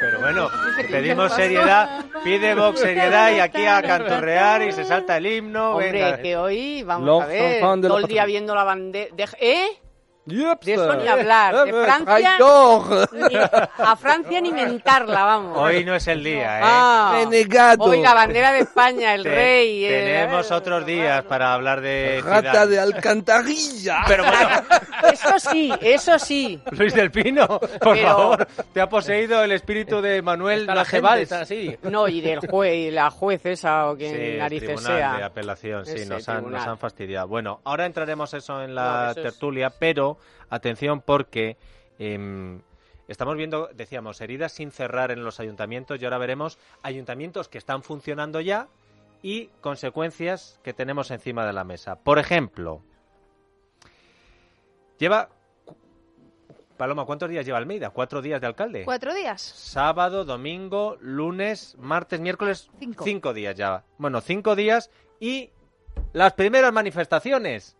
Pero bueno, pedimos seriedad, pide Vox seriedad y aquí a canturrear y se salta el himno. Hombre, venga. que hoy vamos a ver, todo el día viendo la bandera... ¿Eh? Yep, De eso ni hablar, de eh, Francia-. Ni- a Francia ni mentarla, vamos. Hoy no es el día, ¿eh? Ah, Renegado. Oiga, bandera de España, el Te- rey. eh, Tenemos otros días para hablar de Rata Zidane. de alcantarilla. Pero bueno, Eso sí, eso sí. Luis del Pino, por Pero- favor, te ha poseído el espíritu de Manuel Está la gente, Najeval. está así. No, y del juez, y la juez esa o quien Sí, narices sea. de apelación, sí, nos han, nos han fastidiado. Bueno, ahora entraremos eso en No, la eso es- tertulia, pero atención porque em, estamos viendo, decíamos, heridas sin cerrar en los ayuntamientos y ahora veremos ayuntamientos que están funcionando ya y consecuencias que tenemos encima de la mesa. Por ejemplo, lleva... Paloma, ¿cuántos días lleva Almeida? ¿Cuatro días de alcalde? Cuatro días. Sábado, domingo, lunes, martes, miércoles. Cinco. días ya. Bueno, cinco días y las primeras manifestaciones.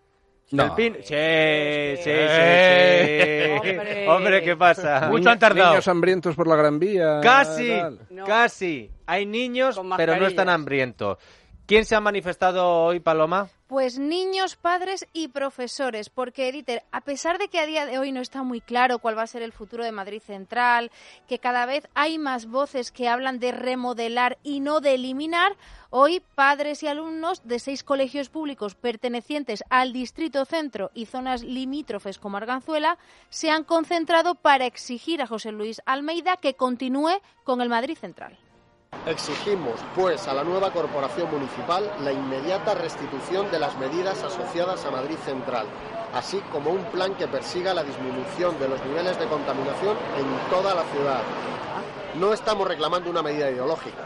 No. Pin- Sí, sí, sí, Eh. sí. Hombre. Hombre, ¿qué pasa? Mucho han tardado. Niños hambrientos por la Gran Vía. Casi. No. casi. Hay niños, pero no están hambrientos. ¿Quién se ha manifestado hoy, Paloma? Pues niños, padres y profesores, porque Dieter, a pesar de que a día de hoy no está muy claro cuál va a ser el futuro de Madrid Central, que cada vez hay más voces que hablan de remodelar y no de eliminar, hoy padres y alumnos de seis colegios públicos pertenecientes al Distrito Centro y zonas limítrofes como Arganzuela se han concentrado para exigir a José Luis Almeida que continúe con el Madrid Central. Exigimos, pues, a la nueva corporación municipal la inmediata restitución de las medidas asociadas a Madrid Central, así como un plan que persiga la disminución de los niveles de contaminación en toda la ciudad. No estamos reclamando una medida ideológica.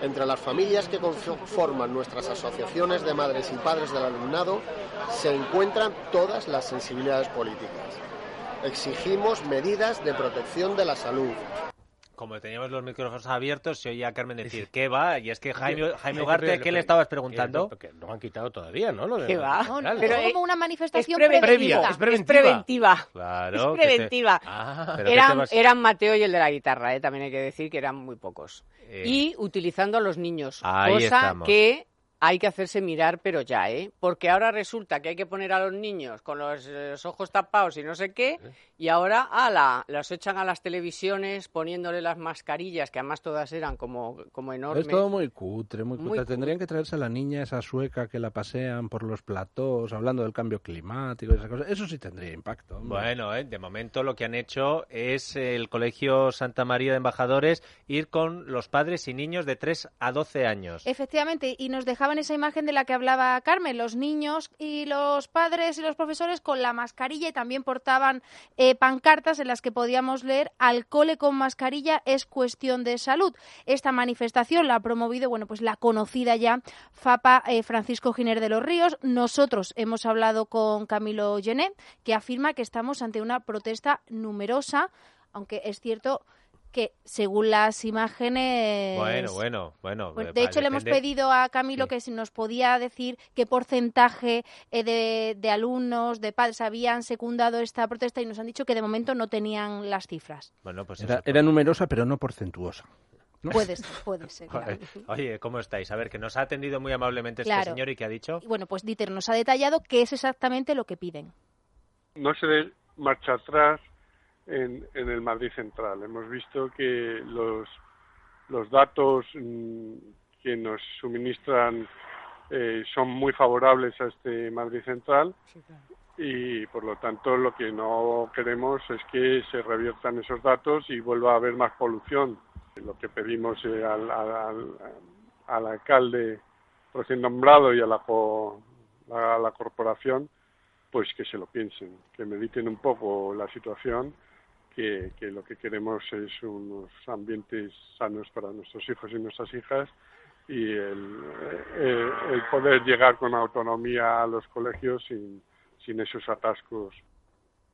Entre las familias que conforman nuestras asociaciones de madres y padres del alumnado se encuentran todas las sensibilidades políticas. Exigimos medidas de protección de la salud, Como teníamos los micrófonos abiertos, se oía a Carmen decir, ¿qué va? Y es que Jaime, Jaime Ugarte, ¿qué le estabas preguntando? Porque no han quitado todavía, ¿no? Lo de- ¿Qué va? No. Pero, es eh, como una Es manifestación preventiva. preventiva. Es preventiva. Es preventiva. Claro. Es te- preventiva. Ah, Pero ¿qué te Eran, vas- eran Mateo y el de la guitarra, eh, también hay que decir que eran muy pocos. Eh. Y utilizando a los niños, Ahí cosa estamos. que hay que hacerse mirar, pero ya, ¿eh? Porque ahora resulta que hay que poner a los niños con los, eh, los ojos tapados y no sé qué, y ahora, ala, los echan a las televisiones poniéndole las mascarillas, que además todas eran como, como enormes. Es todo muy cutre, muy Muy cutre. cutre. Tendrían que traerse a la niña esa sueca que la pasean por los platós, hablando del cambio climático y esas cosas. Eso sí tendría impacto. hombre. Bueno, eh, de momento lo que han hecho es eh, el Colegio Santa María de Embajadores ir con los padres y niños de 3 a 12 años. Efectivamente, y nos dejaban esa imagen de la que hablaba Carmen, los niños y los padres y los profesores con la mascarilla y también portaban eh, pancartas en las que podíamos leer al cole con mascarilla es cuestión de salud. Esta manifestación la ha promovido, bueno, pues la conocida ya FAPA eh, Francisco Giner de los Ríos. Nosotros hemos hablado con Camilo Gené, que afirma que estamos ante una protesta numerosa, aunque es cierto que según las imágenes Bueno, bueno, bueno. bueno, eh, de hecho, le hemos pedido a Camilo Sí. que si nos podía decir qué porcentaje eh, de, de alumnos, de padres habían secundado esta protesta y nos han dicho que de momento no tenían las cifras. Bueno, pues Era, numerosa, pero no porcentuosa. ¿no? Puede ser, puede ser. claro. Oye, ¿cómo estáis? A ver, que nos ha atendido muy amablemente este señor y que ha dicho... Y bueno, pues Dieter nos ha detallado qué es exactamente lo que piden. no se dé marcha atrás en, en el Madrid Central. Hemos visto que los, los datos mm, que nos suministran eh, son muy favorables a este Madrid Central y por lo tanto lo que no queremos es que se reviertan esos datos y vuelva a haber más polución. Lo que pedimos eh, al, al- al- al alcalde recién nombrado y a la, a la corporación pues que se lo piensen, que mediten un poco la situación, que, que lo que queremos es unos ambientes sanos para nuestros hijos y nuestras hijas y el, eh, el poder llegar con autonomía a los colegios sin, sin esos atascos.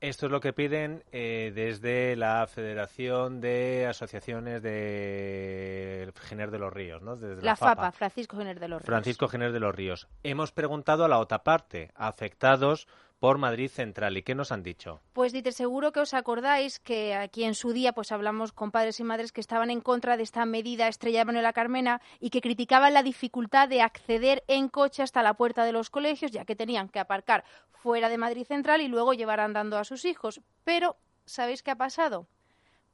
Esto es lo que piden eh, desde la Federación de Asociaciones de Giner de los Ríos, ¿no? Desde La FAPA, Francisco Giner de los Ríos. Francisco Giner de los Ríos. Hemos preguntado a la otra parte, afectados por Madrid Central. ¿Y qué nos han dicho? Pues Dieter, seguro que os acordáis que aquí en su día pues hablamos con padres y madres que estaban en contra de esta medida estrella de Manuela Carmena y que criticaban la dificultad de acceder en coche hasta la puerta de los colegios, ya que tenían que aparcar fuera de Madrid Central y luego llevar andando a sus hijos. Pero, ¿sabéis qué ha pasado?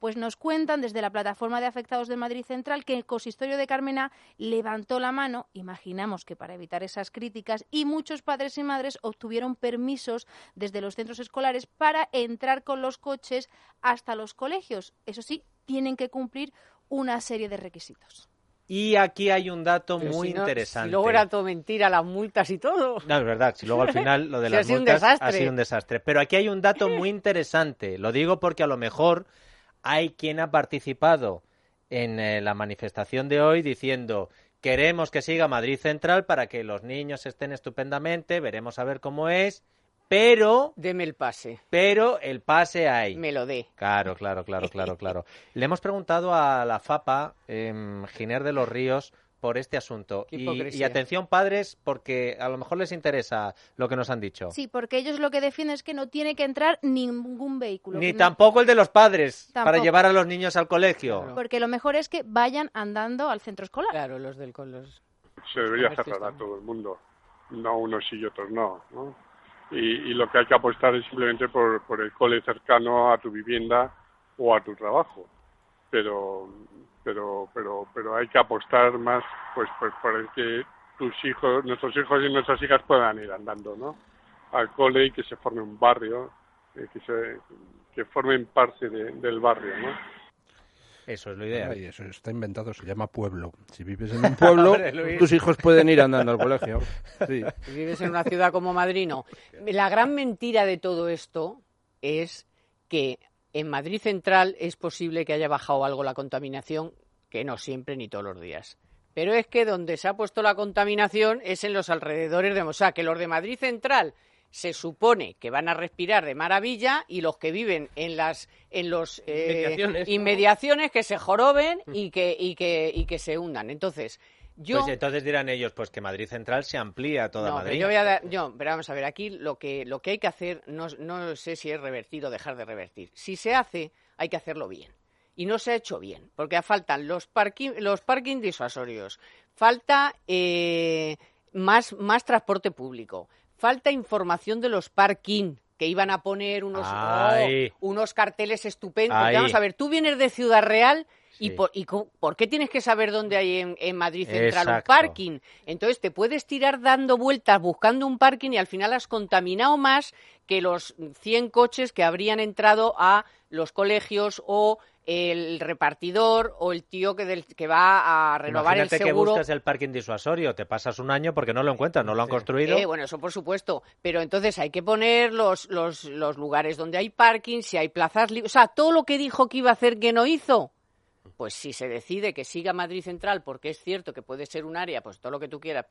Pues nos cuentan desde la plataforma de afectados de Madrid Central que el consistorio de Carmena levantó la mano, imaginamos que para evitar esas críticas, y muchos padres y madres obtuvieron permisos desde los centros escolares para entrar con los coches hasta los colegios. Eso sí, tienen que cumplir una serie de requisitos. Y aquí hay un dato Pero muy si no- interesante. Si luego era todo mentira, las multas y todo. No, es verdad, si luego al final lo de ha las sido un multas ha sido un desastre. Pero aquí hay un dato muy interesante. Lo digo porque a lo mejor hay quien ha participado en eh, la manifestación de hoy diciendo queremos que siga Madrid Central para que los niños estén estupendamente, veremos a ver cómo es, pero, Deme el pase. pero el pase hay. Me lo dé. Claro, claro, claro, claro, claro. Le hemos preguntado a la FAPA, em, Giner de los Ríos, por este asunto. Y, atención, padres, porque a lo mejor les interesa lo que nos han dicho. Sí, porque ellos lo que defienden es que no tiene que entrar ningún vehículo. Ni no- tampoco el de los padres para llevar a los niños al colegio. Claro. Porque lo mejor es que vayan andando al centro escolar. Claro, los del los... se debería cerrar a todo el mundo, no unos y otros no. ¿no? Y, y lo que hay que apostar es simplemente por, por el cole cercano a tu vivienda o a tu trabajo. Pero, pero, pero, pero hay que apostar más pues, pues por el que tus hijos, nuestros hijos y nuestras hijas puedan ir andando, ¿no? Al cole y que se forme un barrio, eh, que se, que formen parte de- del barrio, ¿no? Eso es lo ideal. Ay, eso está inventado, se llama pueblo. Si vives en un pueblo, tus hijos pueden ir andando al colegio. Sí. Si vives en una ciudad como Madrid, no. La gran mentira de todo esto es que en Madrid Central es posible que haya bajado algo la contaminación, que no siempre ni todos los días. Pero es que donde se ha puesto la contaminación es en los alrededores de... Sea, que los de Madrid Central se supone que van a respirar de maravilla y los que viven en las en los eh, Inmediaciones, que se joroben y que y que y que se hundan. Entonces, yo Pues entonces dirán ellos, pues que Madrid Central se amplía a toda no, Madrid. Pero yo voy a dar- yo, pero vamos a ver, aquí lo que, lo que hay que hacer, no, no sé si es revertir o dejar de revertir. Si se hace, hay que hacerlo bien. Y no se ha hecho bien, porque faltan los parking, los parking disuasorios, falta eh, más, más transporte público, falta información de los parking, que iban a poner unos, oh, unos carteles estupendos. Vamos a ver, tú vienes de Ciudad Real y, por, y ¿por qué tienes que saber dónde hay en, en Madrid Central un parking? Entonces te puedes tirar dando vueltas buscando un parking y al final has contaminado más que los 100 coches que habrían entrado a los colegios o el repartidor o el tío que, del- que va a renovar Imagínate el que seguro. buscas el parking disuasorio, te pasas un año porque no lo encuentras, no lo han construido. Eh, bueno, eso por supuesto. Pero entonces hay que poner los, los, los lugares donde hay parking, si hay plazas libres. O sea, todo lo que dijo que iba a hacer que no hizo. Pues si se decide que siga Madrid Central, porque es cierto que puede ser un área, pues todo lo que tú quieras,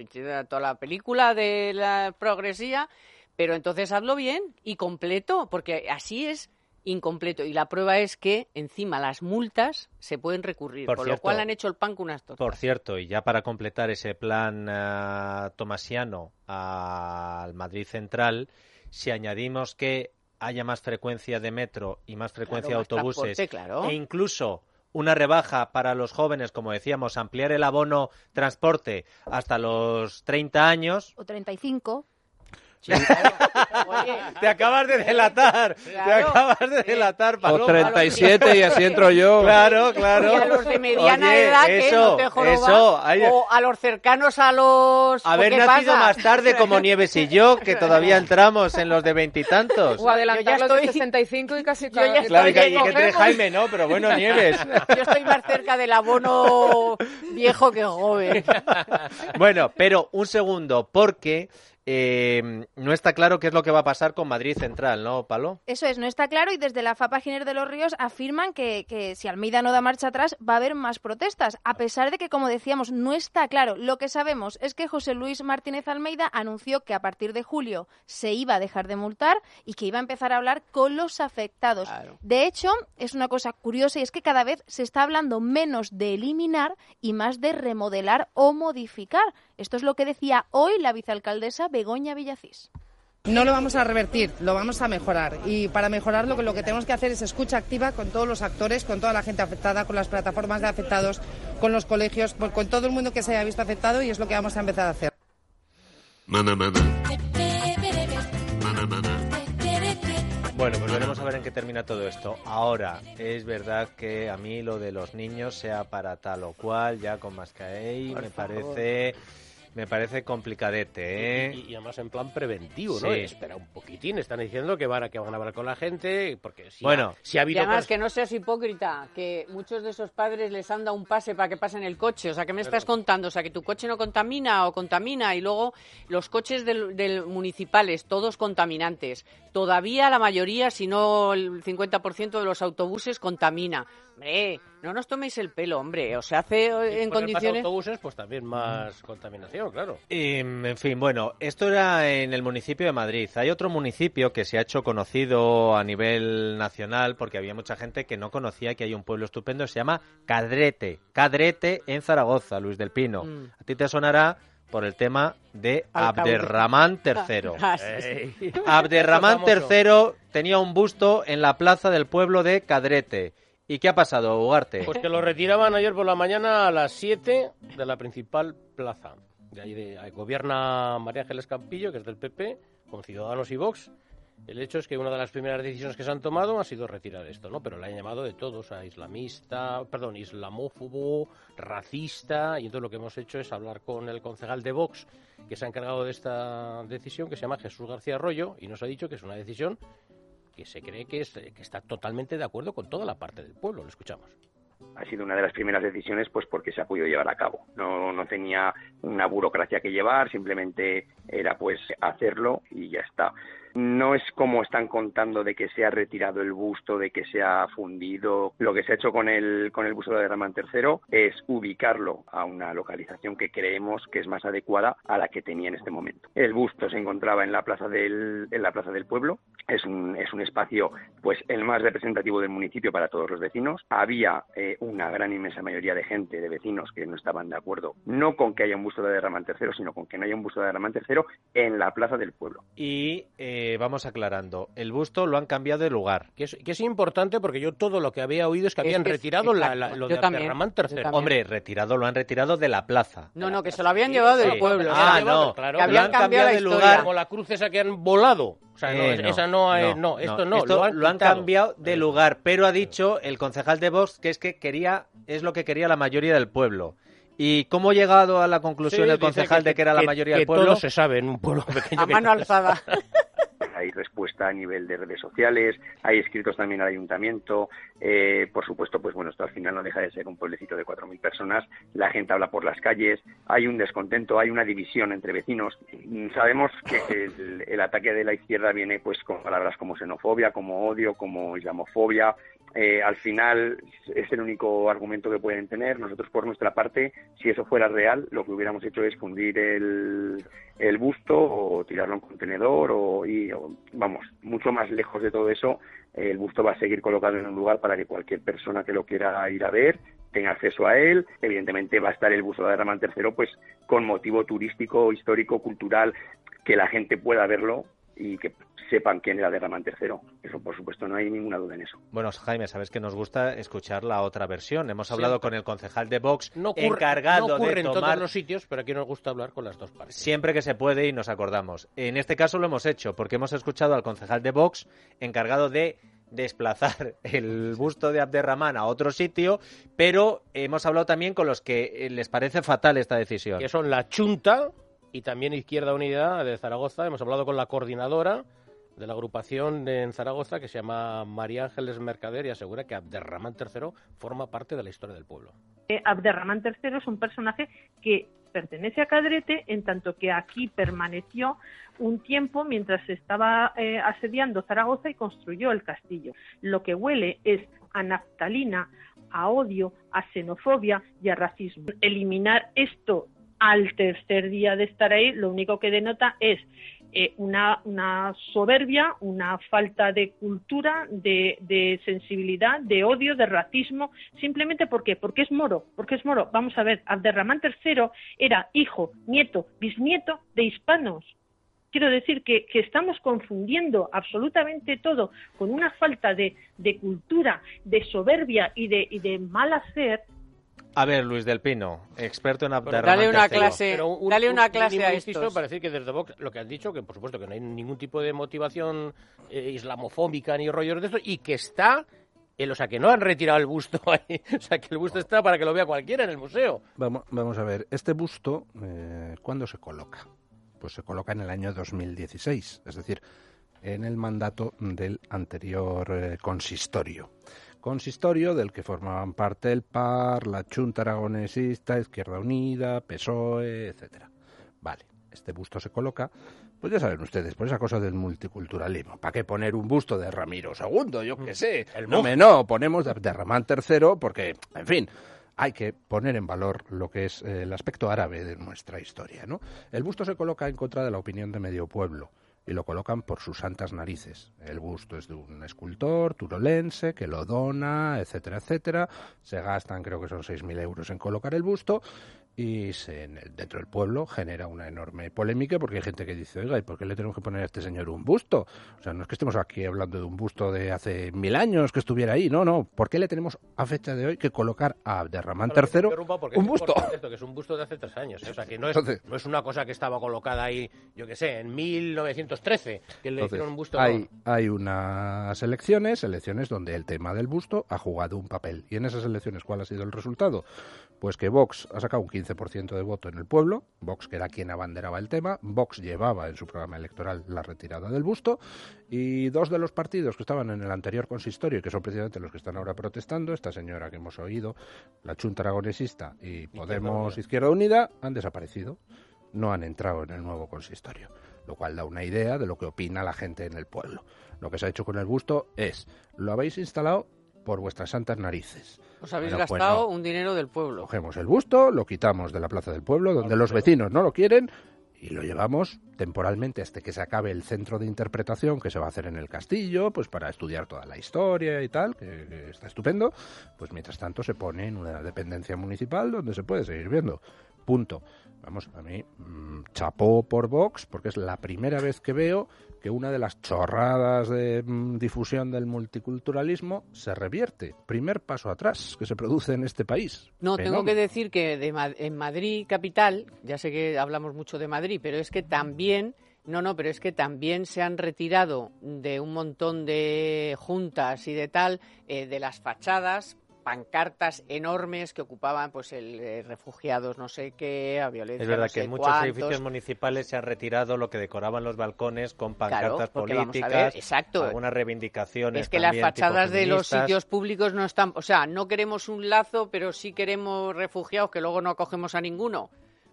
toda la película de la progresía, pero entonces hazlo bien y completo, porque así es incompleto. Y la prueba es que encima las multas se pueden recurrir, Por con cierto, lo cual han hecho el pan con unas tortas. Por cierto, y ya para completar ese plan ah, tomasiano al Madrid Central, si añadimos que haya más frecuencia de metro y más frecuencia Claro, de autobuses claro. e incluso una rebaja para los jóvenes, como decíamos, ampliar el abono transporte hasta los 30 años. O 35. Oye, Te acabas de delatar, te acabas de delatar, O Paloma. 37 y así entro yo. Claro, claro. Y a los de mediana Oye, edad que eso, no te eso, o a los cercanos a los Haber ¿qué nacido pasa? más tarde como Nieves y yo, que todavía entramos en los de veintitantos. O adelantar Yo ya los de estoy- 65 y casi... Yo ya Claro, y que, Oye, y que entre cogemos. Jaime, ¿no? Pero bueno, Nieves. Yo estoy más cerca del abono viejo que joven. Bueno, pero un segundo, porque eh, no está claro qué es lo que va a pasar con Madrid Central, ¿no, Palo? Eso es, no está claro y desde la FAPA Giner de los Ríos afirman que, que si Almeida no da marcha atrás va a haber más protestas, a pesar de que, como decíamos, no está claro. Lo que sabemos es que José Luis Martínez Almeida anunció que a partir de julio se iba a dejar de multar y que iba a empezar a hablar con los afectados. Claro. De hecho, es una cosa curiosa y es que cada vez se está hablando menos de eliminar y más de remodelar o modificar. Esto es lo que decía hoy la vicealcaldesa Begoña Villacís. No lo vamos a revertir, lo vamos a mejorar. Y para mejorarlo, lo que tenemos que hacer es escucha activa con todos los actores, con toda la gente afectada, con las plataformas de afectados, con los colegios, con todo el mundo que se haya visto afectado y es lo que vamos a empezar a hacer. Bueno, pues veremos a ver en qué termina todo esto. Ahora, es verdad que a mí lo de los niños, sea para tal o cual, ya con Mascaey, me parece me parece complicadete, ¿eh? Y, además en plan preventivo, ¿no? Sí. Espera un poquitín, están diciendo que van a, que van a hablar con la gente, porque si, Bueno. ha, si ha Y habido... además cosas- que no seas hipócrita, que muchos de esos padres les han dado un pase para que pasen el coche. O sea, ¿qué me estás contando? O sea, que tu coche no contamina o contamina y luego los coches del, del municipales, todos contaminantes. Todavía la mayoría, si no el 50% de los autobuses contamina. Hombre, no nos toméis el pelo, hombre. O sea, hace eh, en condiciones... autobuses, pues también más contaminación, claro. Em, en fin, bueno, esto era en el municipio de Madrid. Hay otro municipio que se ha hecho conocido a nivel nacional porque había mucha gente que no conocía que hay un pueblo estupendo, se llama Cadrete. Cadrete en Zaragoza, Luis del Pino. Mm. A ti te sonará por el tema de. Abderramán III. Ah, sí. Abderramán. III tenía un busto en la plaza del pueblo de Cadrete. ¿Y qué ha pasado, Ugarte? Pues que lo retiraban ayer por la mañana a las 7 de la principal plaza. De ahí de, gobierna María Ángeles Campillo, que es del PP, con Ciudadanos y Vox. El hecho es que una de las primeras decisiones que se han tomado ha sido retirar esto, ¿no? Pero la han llamado de todos, a islamista, perdón, islamófobo, racista, y entonces lo que hemos hecho es hablar con el concejal de Vox, que se ha encargado de esta decisión, que se llama Jesús García Arroyo, y nos ha dicho que es una decisión que se cree que, es, que está totalmente de acuerdo con toda la parte del pueblo. Lo escuchamos. ha sido una de las primeras decisiones pues porque se ha podido llevar a cabo. No, no tenía una burocracia que llevar, simplemente era pues hacerlo y ya está. No es como están contando de que se ha retirado el busto, de que se ha fundido. Lo que se ha hecho con el, con el busto de Ramán III es ubicarlo a una localización que creemos que es más adecuada a la que tenía en este momento. El busto se encontraba en la plaza del, en la plaza del pueblo. Es un, es un espacio pues el más representativo del municipio para todos los vecinos. Había eh, una gran inmensa mayoría de gente, de vecinos, que no estaban de acuerdo, no con que haya un busto de Ramán III, sino con que no haya un busto de Ramán III en la plaza del pueblo. Y eh, vamos aclarando, el busto lo han cambiado de lugar. Que es, que es importante porque yo todo lo que había oído es que Es habían es- retirado la, la- lo Yo de yo III. Hombre, retirado lo han retirado de la plaza. No, no, que se lo habían llevado del pueblo. Ah, no, llevado, claro. Que habían lo han cambiado de lugar. Como la cruz esa que han volado. O sea, no, Eh, esa no, es- no, esto no, Esto lo han, lo han quitado. cambiado de lugar, pero ha dicho el concejal de Vox que es que quería, es lo que quería la mayoría del pueblo. ¿Y cómo ha llegado a la conclusión Sí, el concejal de que era la mayoría que del pueblo? todo se sabe en un pueblo pequeño. A mano alzada. Hay respuesta a nivel de redes sociales, hay escritos también al ayuntamiento. eh, por supuesto, pues bueno, esto al final no deja de ser un pueblecito de 4.000 personas. La gente habla por las calles, hay un descontento, hay una división entre vecinos. Mm, Sabemos que el, ataque de la izquierda viene pues con palabras como xenofobia, como odio, como islamofobia. Eh, al final es el único argumento que pueden tener. Nosotros, por nuestra parte, si eso fuera real, lo que hubiéramos hecho es fundir el, el busto o tirarlo a un contenedor o, y, o, vamos, mucho más lejos de todo eso, el busto va a seguir colocado en un lugar para que cualquier persona que lo quiera ir a ver tenga acceso a él. Evidentemente va a estar el busto de Ramán III pues con motivo turístico, histórico, cultural, que la gente pueda verlo y que sepan quién era de Ramán III. Eso, por supuesto, no hay ninguna duda en eso. Bueno, Jaime, sabes que nos gusta escuchar la otra versión. Hemos hablado Siempre. con el concejal de Vox, no ocurre, encargado no ocurre de en todos tomar los sitios, pero aquí nos gusta hablar con las dos partes. siempre que se puede y nos acordamos. En este caso lo hemos hecho porque hemos escuchado al concejal de Vox encargado de desplazar el busto de Abderramán a otro sitio, pero hemos hablado también con los que eh, les parece fatal esta decisión. que son la Chunta y también Izquierda Unida de Zaragoza. Hemos hablado con la coordinadora de la agrupación en Zaragoza que se llama María Ángeles Mercader y asegura que Abderramán III forma parte de la historia del pueblo. Eh, Abderramán III es un personaje que pertenece a Cadrete en tanto que aquí permaneció un tiempo mientras se estaba eh, asediando Zaragoza y construyó el castillo. Lo que huele es a naftalina, a odio, a xenofobia y a racismo. Eliminar esto al tercer día de estar ahí lo único que denota es eh, una, soberbia, una falta de cultura, de, sensibilidad, de odio, de racismo, simplemente porque porque es moro, porque es moro. Vamos a ver, Abderramán III era hijo, nieto, bisnieto de hispanos. Quiero decir que, que estamos confundiendo absolutamente todo con una falta de, de cultura, de soberbia y de, y de mal hacer A ver, Luis del Pino, experto en Abderramán Dale una III. clase, Pero un- dale un una clase a estos. para decir que desde Vox lo que han dicho, que por supuesto que no hay ningún tipo de motivación eh, islamofóbica ni rollos de esto, y que está, eh, o sea, que no han retirado el busto ahí, o sea, que el busto está para que lo vea cualquiera en el museo. Vamos, vamos a ver, este busto, eh, ¿cuándo se coloca? Pues se coloca en el año 2016, es decir, en el mandato del anterior eh, consistorio. Consistorio del que formaban parte el PAR, la Junta Aragonesista, Izquierda Unida, PSOE, etcétera. Vale, este busto se coloca, pues ya saben ustedes, por esa cosa del multiculturalismo. ¿Para qué poner un busto de Ramiro II? Yo qué sé. El no, me no, ponemos de, de Ramán III porque, en fin, hay que poner en valor lo que es eh, el aspecto árabe de nuestra historia, ¿no? El busto se coloca en contra de la opinión de medio pueblo y lo colocan por sus santas narices. El busto es de un escultor turolense que lo dona, etcétera, etcétera. Se gastan, creo que son 6.000 euros en colocar el busto y se, dentro del pueblo genera una enorme polémica porque hay gente que dice, oiga, ¿y por qué le tenemos que poner a este señor un busto? O sea, no es que estemos aquí hablando de un busto de hace mil años que estuviera ahí, no, no. ¿Por qué le tenemos a fecha de hoy que colocar a Abderramán III un busto? Esto, que es un busto de hace tres años, ¿eh? o sea, que no es, Entonces- no es una cosa que estaba colocada ahí, yo qué sé, en 1913, que le hicieron un busto. hay, no. hay unas elecciones, elecciones donde el tema del busto ha jugado un papel. ¿Y en esas elecciones cuál ha sido el resultado? Pues que Vox ha sacado un 15% de voto en el pueblo, Vox que era quien abanderaba el tema, Vox llevaba en su programa electoral la retirada del busto, y dos de los partidos que estaban en el anterior consistorio y que son precisamente los que están ahora protestando, esta señora que hemos oído, la Junta Aragonesista y Podemos. Izquierda Unida, han desaparecido no han entrado en el nuevo consistorio, lo cual da una idea de lo que opina la gente en el pueblo. Lo que se ha hecho con el busto es, lo habéis instalado por vuestras santas narices. Os habéis Bueno, pues gastado no. un dinero del pueblo. Cogemos el busto, lo quitamos de la plaza del pueblo, donde los vecinos no lo quieren, y lo llevamos temporalmente hasta que se acabe el centro de interpretación que se va a hacer en el castillo, pues para estudiar toda la historia y tal, que, que está estupendo. Pues mientras tanto se pone en una dependencia municipal donde se puede seguir viendo. Punto. Vamos, a mí, mm, chapó por Vox, porque es la primera vez que veo que una de las chorradas de mm, difusión del multiculturalismo se revierte. Primer paso atrás que se produce en este país. No, tengo que decir que de en Madrid capital, ya sé que hablamos mucho de Madrid, pero es que también, no, no, pero es que también se han retirado de un montón de juntas y de tal, eh, de las fachadas, pancartas enormes que ocupaban pues el eh, refugiados no sé qué, a violencia Es verdad no que en muchos cuántos. edificios municipales se ha retirado lo que decoraban los balcones con pancartas ver, políticas, exacto. algunas reivindicaciones Es que las también fachadas de los sitios públicos no están, o sea, no queremos un lazo, pero sí queremos refugiados que luego no acogemos a ninguno.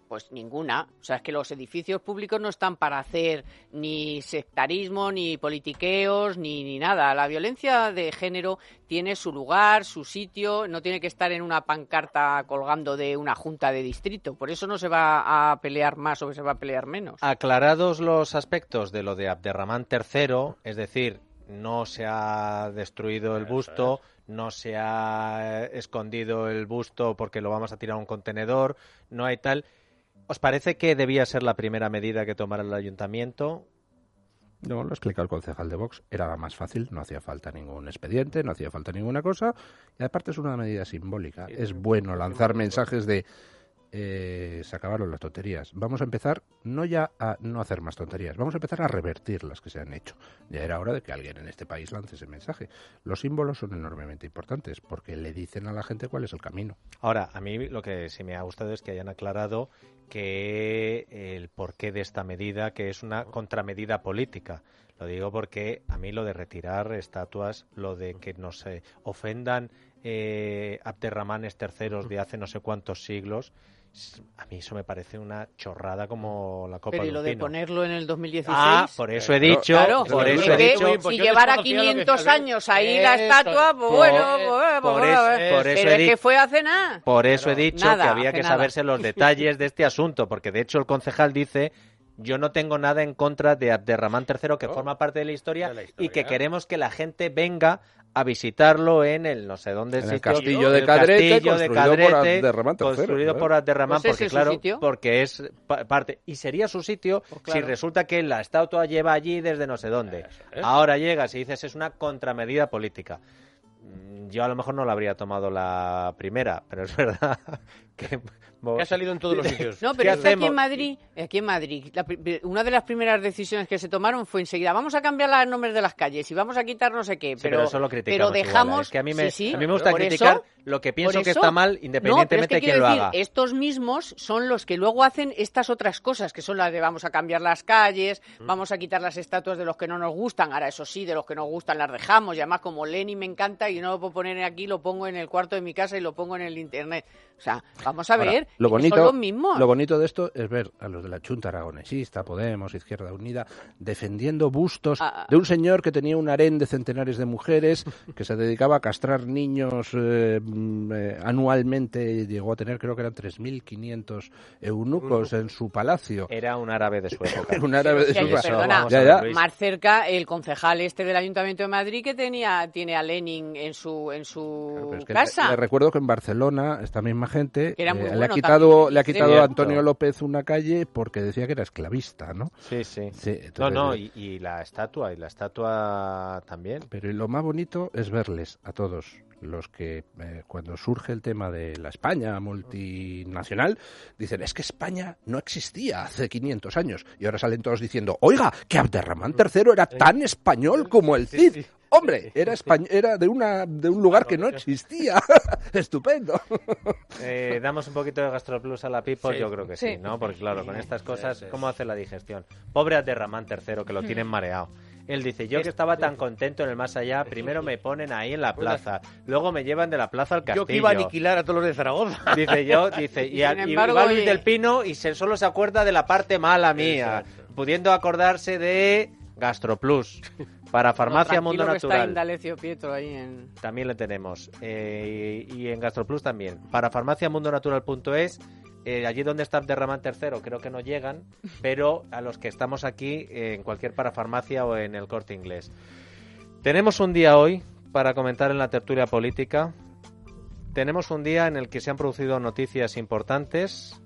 Pues ninguna. O sea, es que los edificios públicos no están para hacer ni sectarismo, ni politiqueos, ni, ni nada. La violencia de género tiene su lugar, su sitio, no tiene que estar en una pancarta colgando de una junta de distrito. Por eso no se va a pelear más o se va a pelear menos. Aclarados los aspectos de lo de Abderramán III, es decir, no se ha destruido el busto, no se ha escondido el busto porque lo vamos a tirar a un contenedor, no hay tal. ¿Os parece que debía ser la primera medida que tomara el ayuntamiento? No, lo explica el concejal de Vox. Era la más fácil, no hacía falta ningún expediente, no hacía falta ninguna cosa. Y aparte es una medida simbólica. Es bueno lanzar mensajes de eh, se acabaron las tonterías. Vamos a empezar no ya a no hacer más tonterías, vamos a empezar a revertir las que se han hecho. Ya era hora de que alguien en este país lance ese mensaje. Los símbolos son enormemente importantes porque le dicen a la gente cuál es el camino. Ahora, a mí lo que sí me ha gustado es que hayan aclarado que el porqué de esta medida, que es una contramedida política. Lo digo porque a mí lo de retirar estatuas, lo de que nos ofendan eh, Abderramanes terceros de hace no sé cuántos siglos, a mí eso me parece una chorrada como la copa Pero y de lo de pino. ponerlo en el 2016. Ah, por eso he dicho, Claro, por es eso he que dicho. si llevara 500 años ahí la estatua, pues bueno, pues, por pues, eso- pues, por eso pero he es que dicho- fue hace nada. Por eso he dicho nada, que había que nada. saberse los detalles de este asunto, porque de hecho el concejal dice yo no tengo nada en contra de Abderramán III, que No. forma parte de la historia, De la y que queremos que la gente venga a visitarlo en el no sé dónde En el sitio, castillo de el Cadrete, castillo de construido por Cadrete, Abderramán III, construido claro. por Abderramán, Pues porque es su claro, sitio. porque es pa- parte y sería su sitio Pues claro. si resulta que la estatua lleva allí desde no sé dónde. Es. Ahora llegas y dices es una contramedida política. Mm, Yo a lo mejor no la habría tomado la primera, pero es verdad que Que ha salido en todos los sitios. No, ¿Qué pero es que aquí en Madrid, aquí en Madrid, la pri- una de las primeras decisiones que se tomaron fue enseguida, vamos a cambiar los nombres de las calles y vamos a quitar no sé qué, Sí, pero, eso lo criticamos pero igual, ¿eh? dejamos... Es que a mí me, Sí, sí, a mí me gusta criticar eso- lo que pienso que está mal, No, pero es independientemente que de quién quiero lo decir, haga. estos mismos son los que luego hacen estas otras cosas, que son las de vamos a cambiar las calles, vamos a quitar las estatuas de los que no nos gustan, ahora eso sí, de los que nos gustan las dejamos, y además como Lenin me encanta y no lo puedo poner aquí, lo pongo en el cuarto de mi casa y lo pongo en el internet. O sea, vamos a Ahora, ver, lo bonito, son los mismos. lo bonito de esto es ver a los de la Junta Aragonesista, Podemos, Izquierda Unida, defendiendo bustos Ah, ah. de un señor que tenía un harén de centenares de mujeres, que se dedicaba a castrar niños eh, mm, eh, anualmente, llegó a tener creo que eran 3.500 eunucos en su palacio. Era un árabe de su época. Un árabe de su época. perdona, Ya, ya. más cerca el concejal este del Ayuntamiento de Madrid que tenía tiene a Lenin en su en su Claro, pero es que casa. le, le recuerdo que en Barcelona esta misma gente Que era muy eh, le ha quitado también, le ha sí. quitado a. Antonio López una calle porque decía que era esclavista, ¿no? Sí, sí. Sí, No, entonces, no, y, y la estatua, y la estatua también. Pero lo más bonito es verles a todos los que eh, cuando surge el tema de la España multinacional dicen es que España no existía hace 500 años y ahora salen todos diciendo oiga que Abderramán III era tan español como el Cid hombre era era de una de un lugar que no existía estupendo Eh, damos un poquito de gastroplus a la people, Sí. yo creo que sí, Sí. ¿no? Porque claro, con estas cosas, sí. ¿cómo hace la digestión? Pobre Aterramán III, que lo tienen mareado. Él dice, yo que estaba tan contento en el más allá, primero me ponen ahí en la plaza, luego me llevan de la plaza al castillo. Yo que iba a aniquilar a todos los de Zaragoza. Dice yo, dice, y, a- y embargo, va Luis del Pino y se, solo se acuerda de la parte mala mía, Exacto. pudiendo acordarse de Gastroplus, para Farmacia Mundo está Natural. Indalecio Pietro ahí en... También le tenemos. Eh, y en Gastroplus también. Para farmaciamundonatural.es, eh, allí donde está Abderramán III, creo que no llegan, pero a los que estamos aquí, eh, en cualquier parafarmacia o en el corte inglés. Tenemos un día hoy para comentar en la tertulia política. Tenemos un día en el que se han producido noticias importantes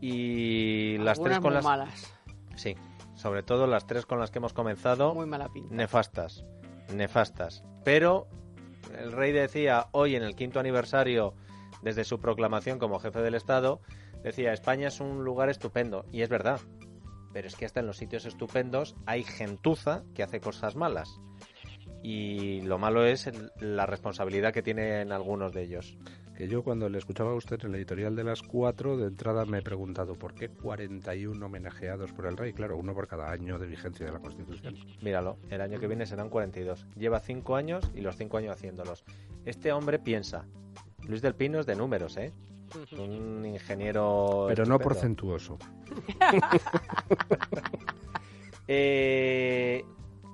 y las tres con muy las malas, sí, sobre todo las tres con las que hemos comenzado muy mala pinta. nefastas, nefastas. Pero el rey decía hoy en el quinto aniversario desde su proclamación como jefe del Estado, decía España es un lugar estupendo y es verdad. Pero es que hasta en los sitios estupendos hay gentuza que hace cosas malas. Y lo malo es la responsabilidad que tienen algunos de ellos. Que yo cuando le escuchaba a usted en el editorial de las cuatro de entrada me he preguntado por qué 41 homenajeados por el rey claro uno por cada año de vigencia de la Constitución Míralo, el año que viene serán 42. Lleva 5 años y los 5 años haciéndolos. Este hombre piensa. Luis del Pino es de números, ¿eh? Un ingeniero. pero no porcentuoso Eh,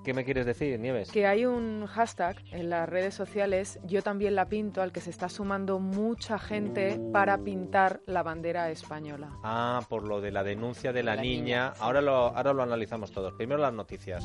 ¿Qué me quieres decir, Nieves? Que hay un hashtag en las redes sociales, yo también la pinto, al que se está sumando mucha gente para pintar la bandera española. Ah, por lo de la denuncia de la, La niña. niña, sí. Ahora, lo, ahora lo analizamos todos. Primero las noticias.